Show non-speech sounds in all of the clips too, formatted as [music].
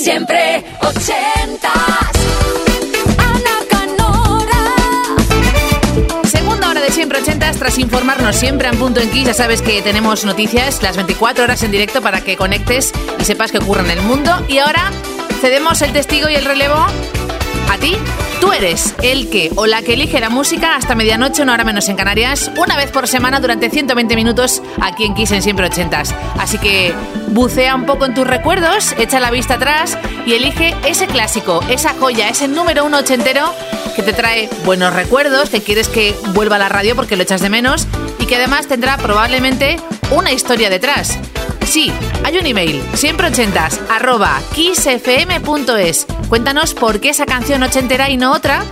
Siempre ochentas. Ana Canora. Segunda hora de siempre ochentas, tras informarnos siempre en punto en Kiss, ya sabes que tenemos noticias las 24 horas en directo para que conectes y sepas qué ocurre en el mundo. Y ahora cedemos el testigo y el relevo a ti. Tú eres el que o la que elige la música hasta medianoche, una hora menos en Canarias, una vez por semana durante 120 minutos aquí en Kiss en Siempre Ochentas. Así que bucea un poco en tus recuerdos, echa la vista atrás y elige ese clásico, esa joya, ese número uno ochentero que te trae buenos recuerdos, que quieres que vuelva a la radio porque lo echas de menos y que además tendrá probablemente una historia detrás. Sí, hay un email, siempre ochentas, arroba Cuéntanos por qué esa canción ochentera y no otra.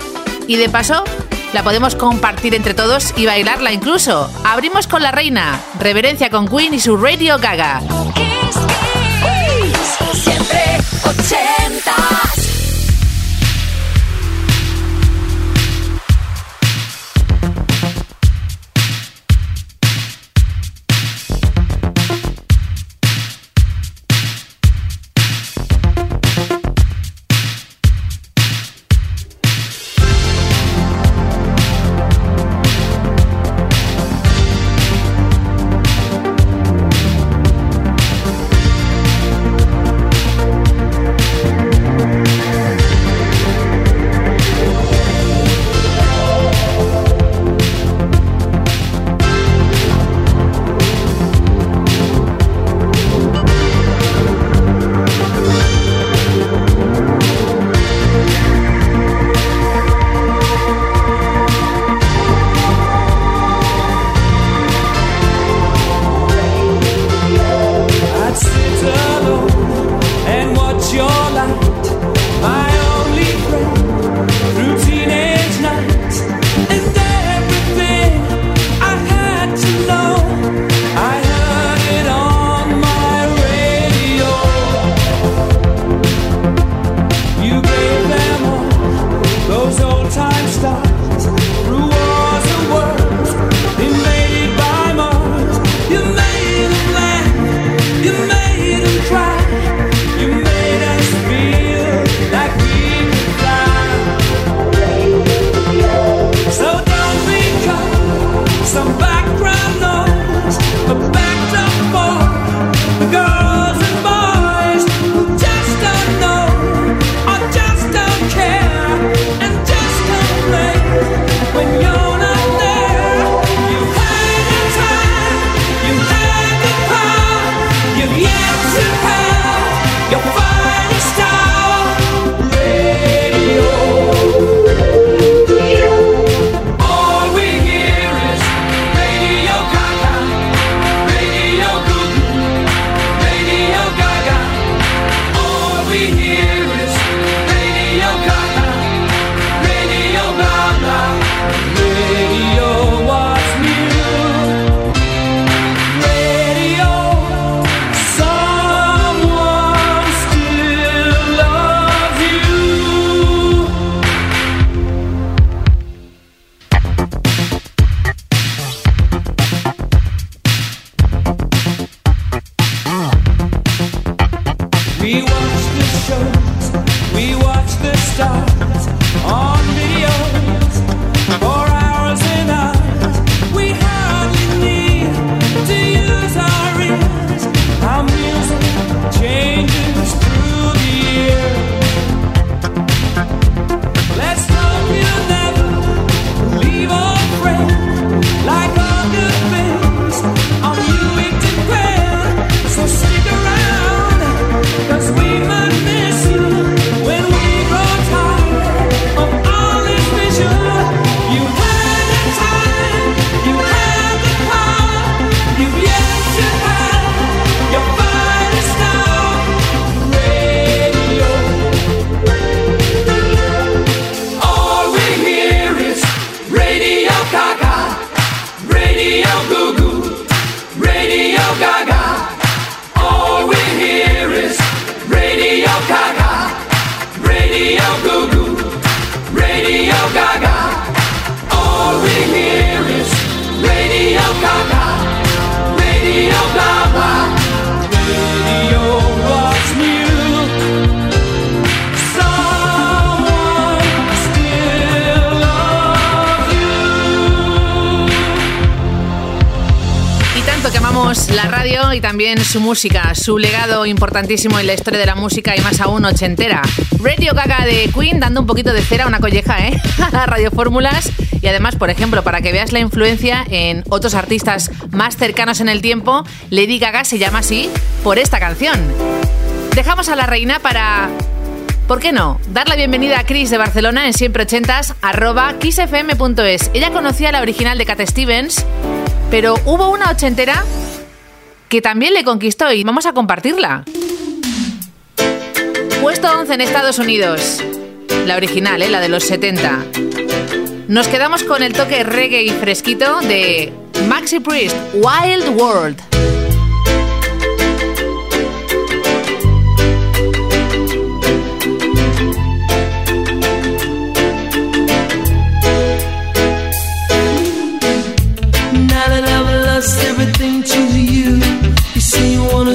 Y de paso, la podemos compartir entre todos y bailarla incluso. Abrimos con la reina, reverencia con Queen y su Radio Gaga. Kiss, kiss, siempre 80. Radio y también su música, su legado importantísimo en la historia de la música y más aún ochentera. Radio Gaga de Queen dando un poquito de cera una colleja, ¿eh? [laughs] A Radio Fórmulas. Y además, por ejemplo, para que veas la influencia en otros artistas más cercanos en el tiempo, Lady Gaga se llama así por esta canción. Dejamos a la reina para ¿Por qué no? Dar la bienvenida a Chris de Barcelona en siempre ochentas arroba kissfm.es. Ella conocía la original de Cat Stevens, pero hubo una ochentera que también le conquistó y vamos a compartirla. Puesto 11 en Estados Unidos. La original, ¿eh? la de los 70. Nos quedamos con el toque reggae y fresquito de Maxi Priest, Wild World.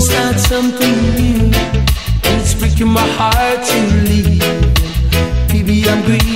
You start something new, and it's breaking my heart to leave. Baby, I'm grieving,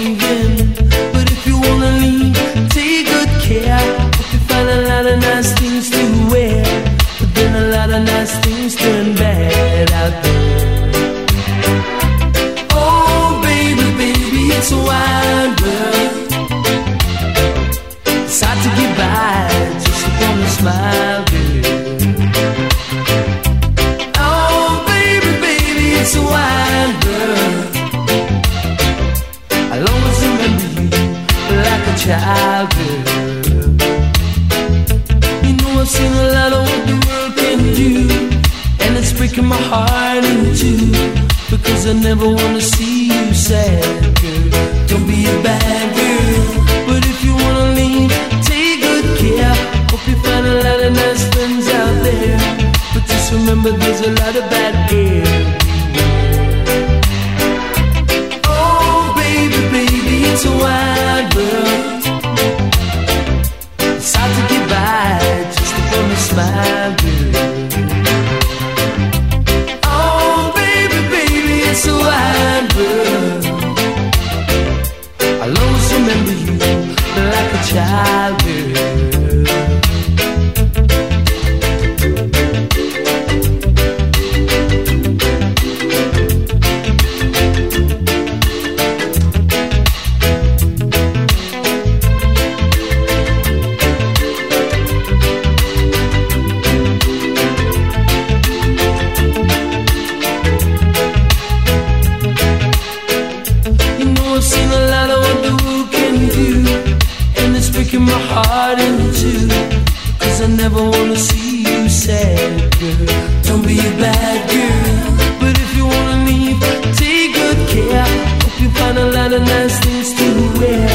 a lot of nice things to wear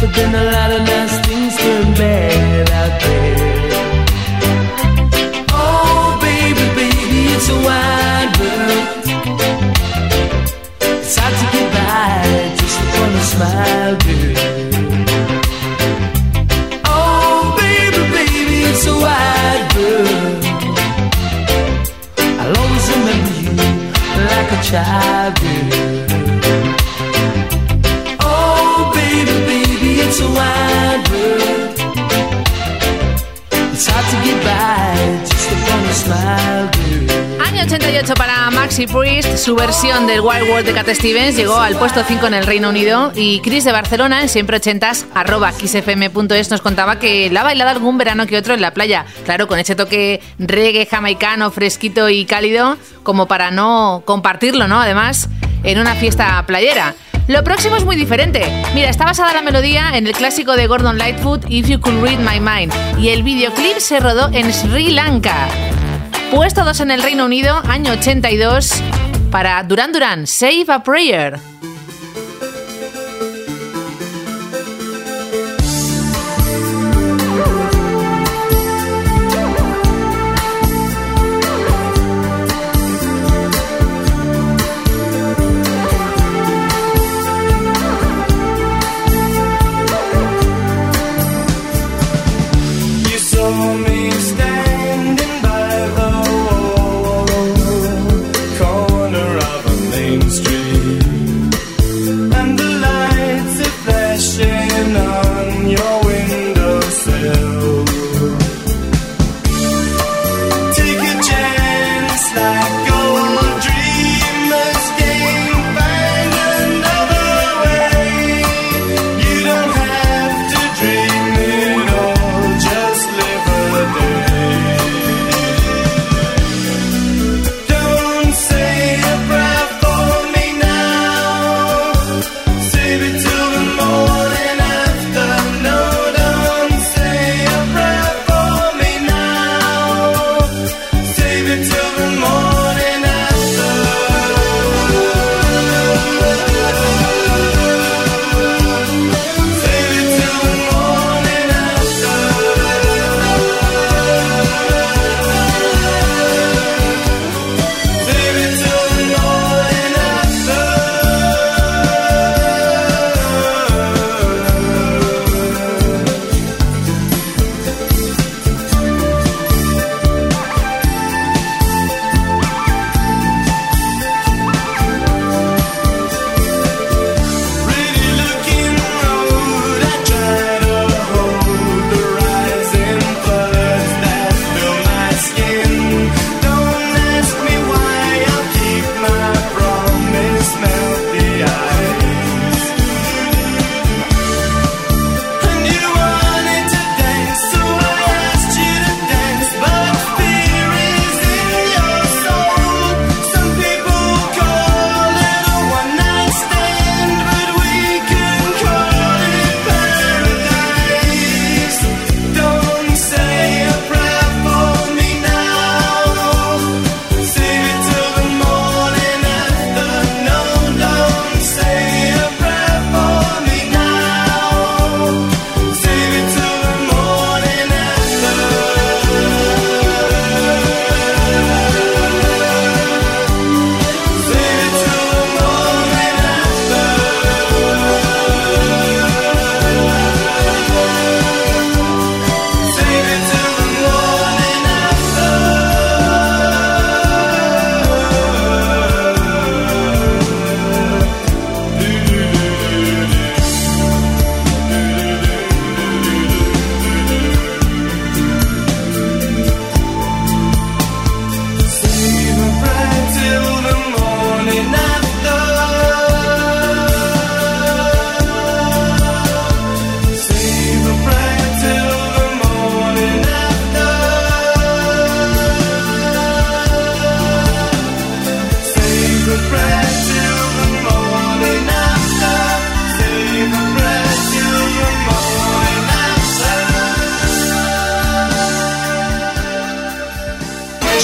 But then a lot of nice things turn bad out there Oh, baby, baby, it's a wide world it's hard to get by just upon a smile, girl. Oh, baby, baby, it's a wide world. I'll always remember you like a child, Priest, su versión del Wild World de Cat Stevens llegó al puesto 5 en el Reino Unido y Chris de Barcelona en siempre ochentas arroba xfm.es nos contaba que la ha bailado algún verano que otro en la playa, claro, con ese toque reggae jamaicano, fresquito y cálido, como para no compartirlo, ¿no? Además, en una fiesta playera. Lo próximo es muy diferente. Mira, está basada la melodía en el clásico de Gordon Lightfoot, If You Could Read My Mind, y el videoclip se rodó en Sri Lanka. Puesto 2 en el Reino Unido, año 82, para Duran Duran, Save a Prayer.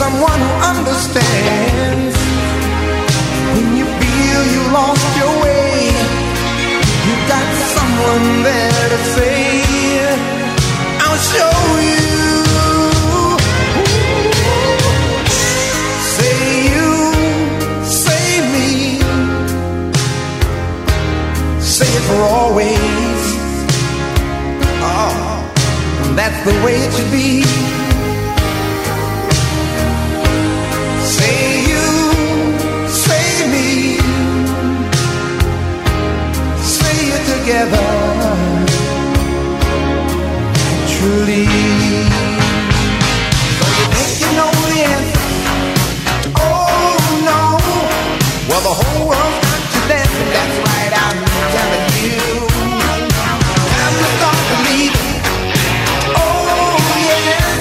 Someone who understands. When you feel you lost your way, you got someone there to say, I'll show you. Say it for always. Oh, that's the way it should be. Together naturally. So you think you know the answer? Oh no. Well, the whole world's got you dancing. That's right, I'm telling you. Time to start believing. Oh yes.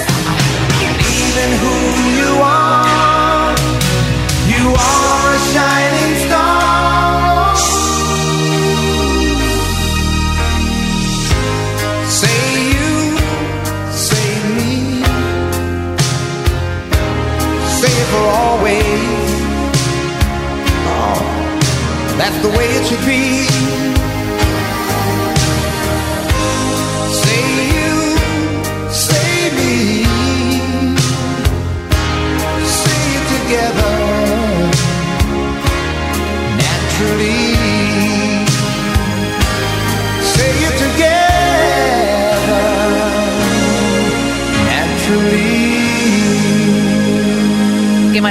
Believe in who you are. You are that's the way it should be.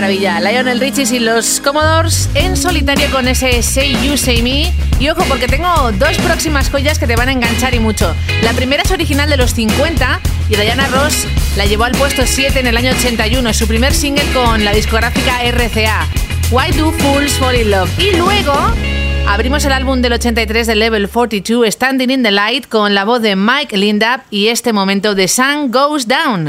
Maravilla. Lionel Richie y los Commodores en solitario con ese Say You, Say Me. Y ojo, porque tengo dos próximas joyas que te van a enganchar y mucho. La primera es original de los 50 y Diana Ross la llevó al puesto 7 en el año 81, su primer single con la discográfica RCA. Why Do Fools Fall in Love? Y luego abrimos el álbum del 83 de Level 42, Standing in the Light, con la voz de Mike Lindup y este momento de Sun Goes Down.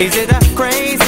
Is it that crazy?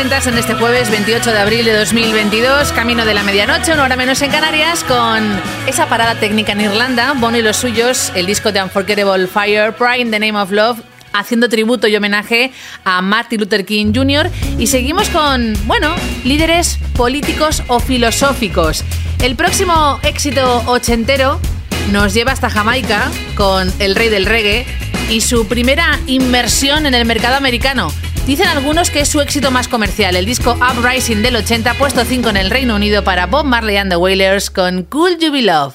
Ochentas en este jueves 28 de abril de 2022, camino de la medianoche, una hora menos en Canarias, con esa parada técnica en Irlanda, Bono y los suyos, el disco de Unforgettable Fire, Pride in the Name of Love, haciendo tributo y homenaje a Martin Luther King Jr. Y seguimos con, bueno, líderes políticos o filosóficos. El próximo éxito ochentero nos lleva hasta Jamaica con el rey del reggae y su primera inmersión en el mercado americano. Dicen algunos que es su éxito más comercial, el disco Uprising del 80, puesto 5 en el Reino Unido para Bob Marley and the Wailers con Cool You Be Love.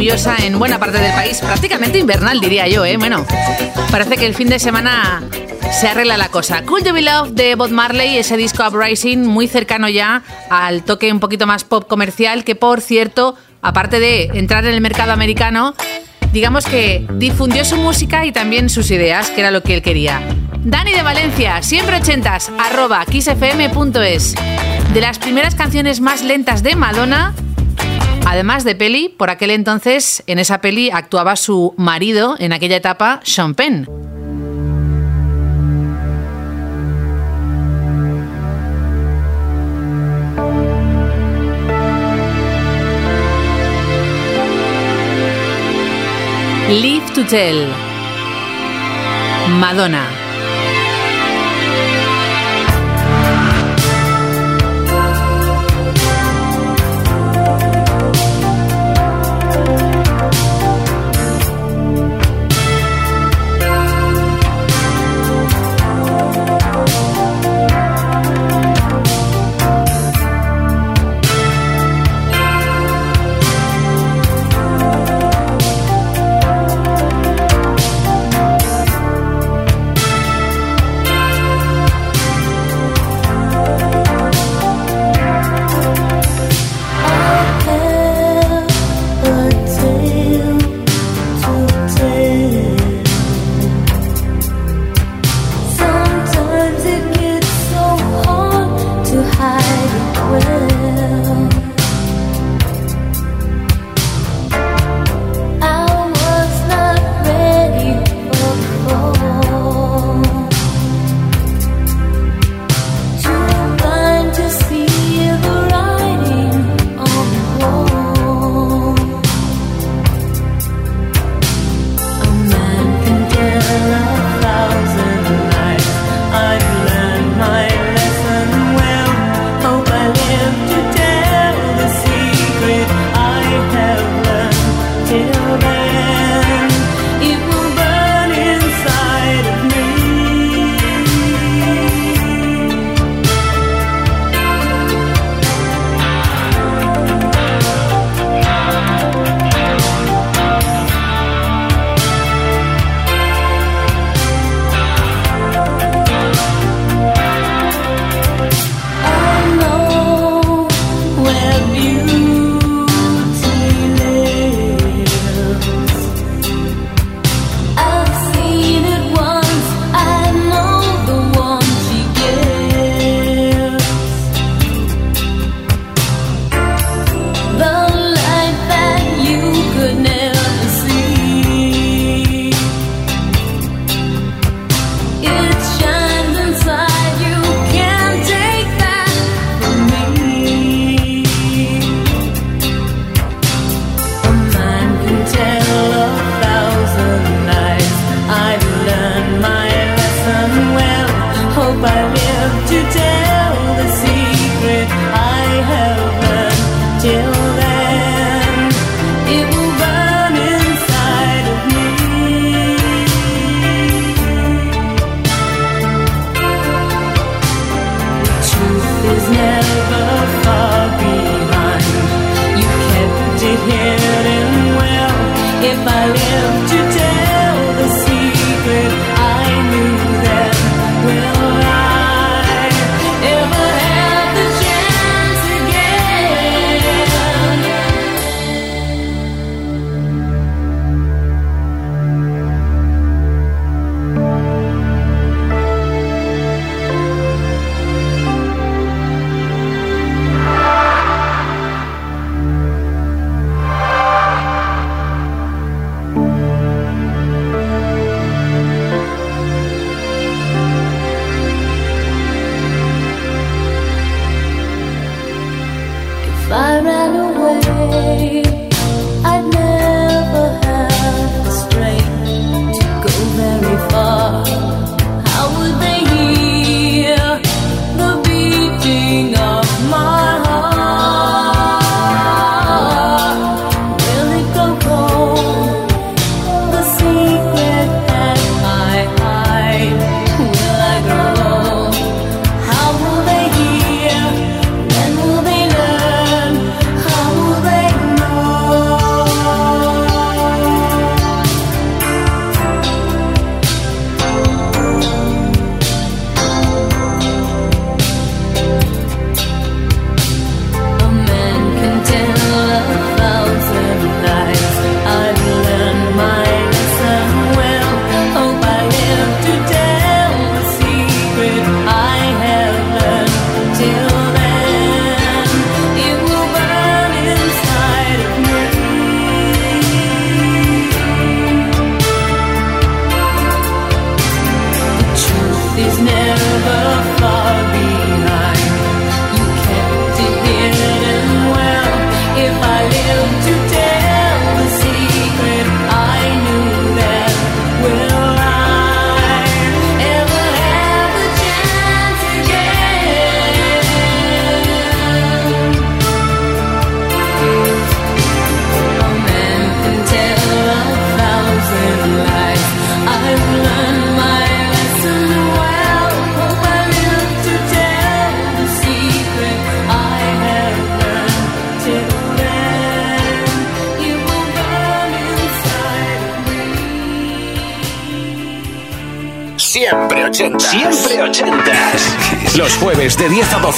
Lluviosa en buena parte del país, prácticamente invernal diría yo, ¿eh? Bueno, parece que el fin de semana se arregla la cosa. Cool to Be Love de Bob Marley, ese disco Uprising, muy cercano ya al toque un poquito más pop comercial, que por cierto, aparte de entrar en el mercado americano, digamos que difundió su música y también sus ideas, que era lo que él quería. Dani de Valencia, siempre ochentas, arroba kissfm.es. De las primeras canciones más lentas de Madonna, además de peli, por aquel entonces en esa peli actuaba su marido en aquella etapa, Sean Penn. Live to Tell. Madonna.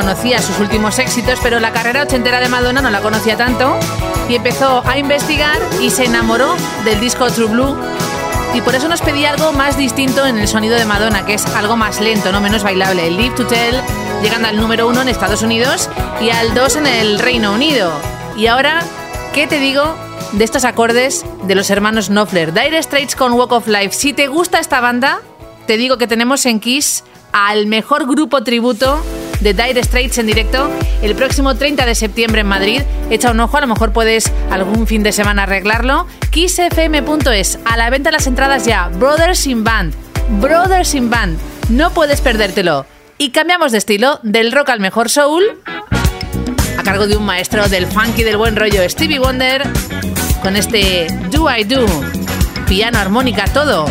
Conocía sus últimos éxitos, pero la carrera ochentera de Madonna no la conocía tanto. Y empezó a investigar y se enamoró del disco True Blue. Y por eso nos pedía algo más distinto en el sonido de Madonna, que es algo más lento, no menos bailable. El Live to Tell, llegando al número uno en Estados Unidos y al 2 en el Reino Unido. Y ahora, ¿qué te digo de estos acordes de los hermanos Knopfler? Dire Straits con Walk of Life. Si te gusta esta banda, te digo que tenemos en Kiss al mejor grupo tributo de Dire Straits en directo el próximo 30 de septiembre en Madrid. Echa un ojo, a lo mejor puedes algún fin de semana arreglarlo. KissFM.es, a la venta las entradas ya. Brothers in Band, Brothers in Band, no puedes perdértelo. Y cambiamos de estilo, del rock al mejor soul, a cargo de un maestro del funky del buen rollo, Stevie Wonder, con este Do I Do, piano, armónica, todo.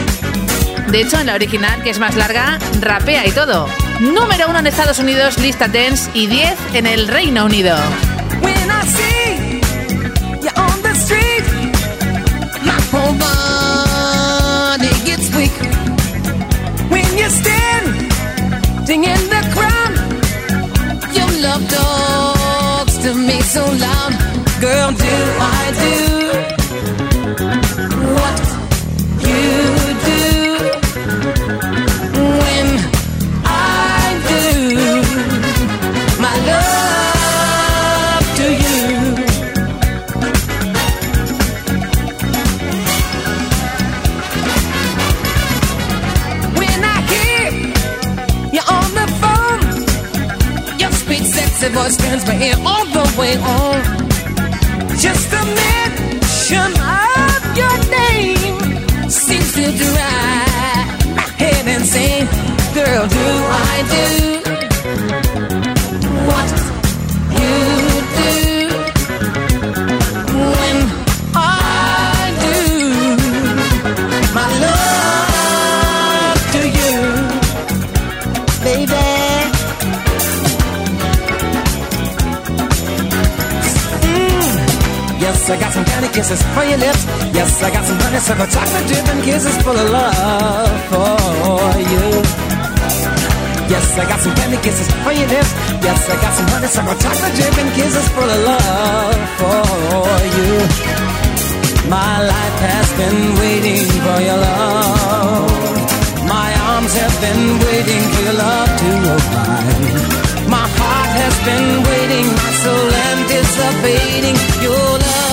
De hecho, en la original, que es más larga, rapea y todo. Número uno en Estados Unidos, lista dance, y 10 en el Reino Unido. When I see voice turns my ear all the way on. Just a mention of your name seems to drive my head insane. Girl, do I do for your lips. Yes, I got some honeysuckle chocolate dip and kisses full of love for you. Yes, I got some candy kisses for your lips. Yes, I got some honeysuckle chocolate dip and kisses full of love for you. My life has been waiting for your love. My arms have been waiting for your love to arrive. My heart has been waiting, my soul anticipating your love,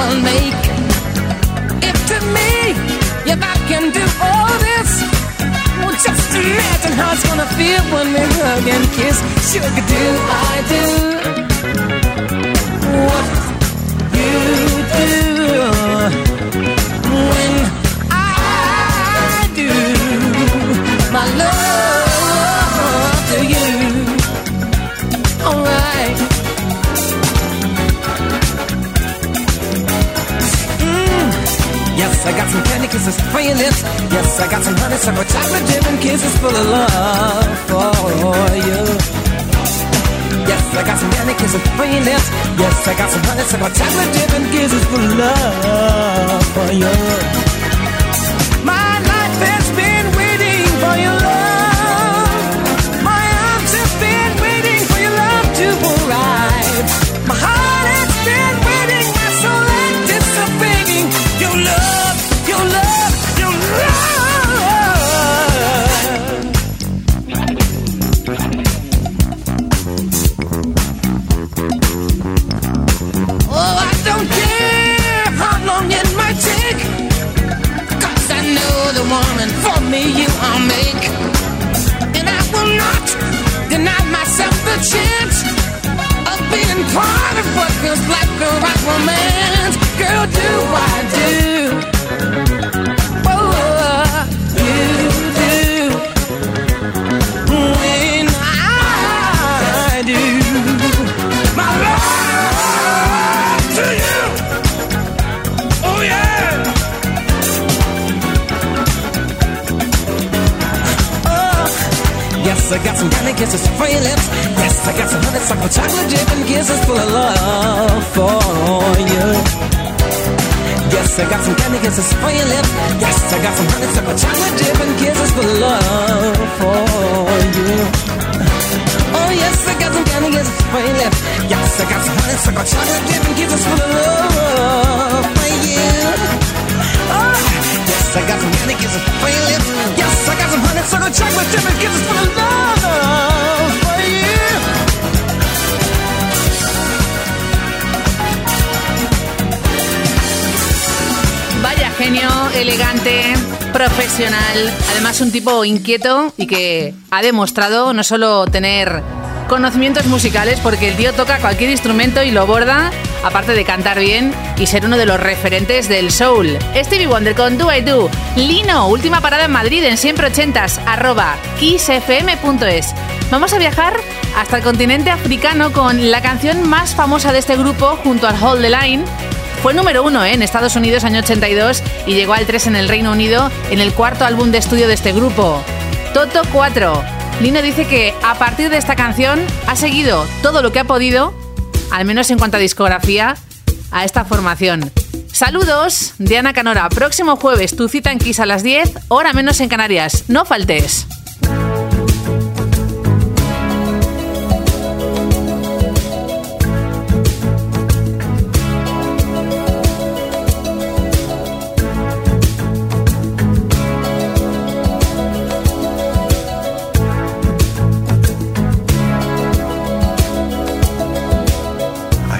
we'll make. If to me, if I can do all this, well, just imagine how it's gonna feel when we hug and kiss. Sugar, do I do what Yes, I got some candy kisses for your lips. Yes, I got some honeysuckle chocolate dip and kisses full of love for you. Yes, I got some candy kisses for your lips. Yes, I got some honeysuckle chocolate dip and kisses full of love for you. My life has been waiting for your chance of being part of what feels like the right romance. Girl, do I do? I got some candy kisses for your lips. Yes, I got some honeysuckle chocolate dip kisses full of love for you. Yes, I got some candy kisses for your lips. Yes, I got some honeysuckle chocolate dip kisses full of love for you. Profesional, además un tipo inquieto y que ha demostrado no solo tener conocimientos musicales, porque el tío toca cualquier instrumento y lo borda, aparte de cantar bien y ser uno de los referentes del soul. Stevie Wonder con Do I Do. Lino, última parada en Madrid en siempre ochentas, arroba kissfm.es. Vamos a viajar hasta el continente africano con la canción más famosa de este grupo junto al Hold the Line. Fue número uno ¿eh? en Estados Unidos año 82 y llegó al 3 en el Reino Unido en el cuarto álbum de estudio de este grupo. Toto 4. Lino dice que a partir de esta canción ha seguido todo lo que ha podido, al menos en cuanto a discografía, a esta formación. Saludos de Ana Canora. Próximo jueves tu cita en Kiss a las 10, hora menos en Canarias. No faltes.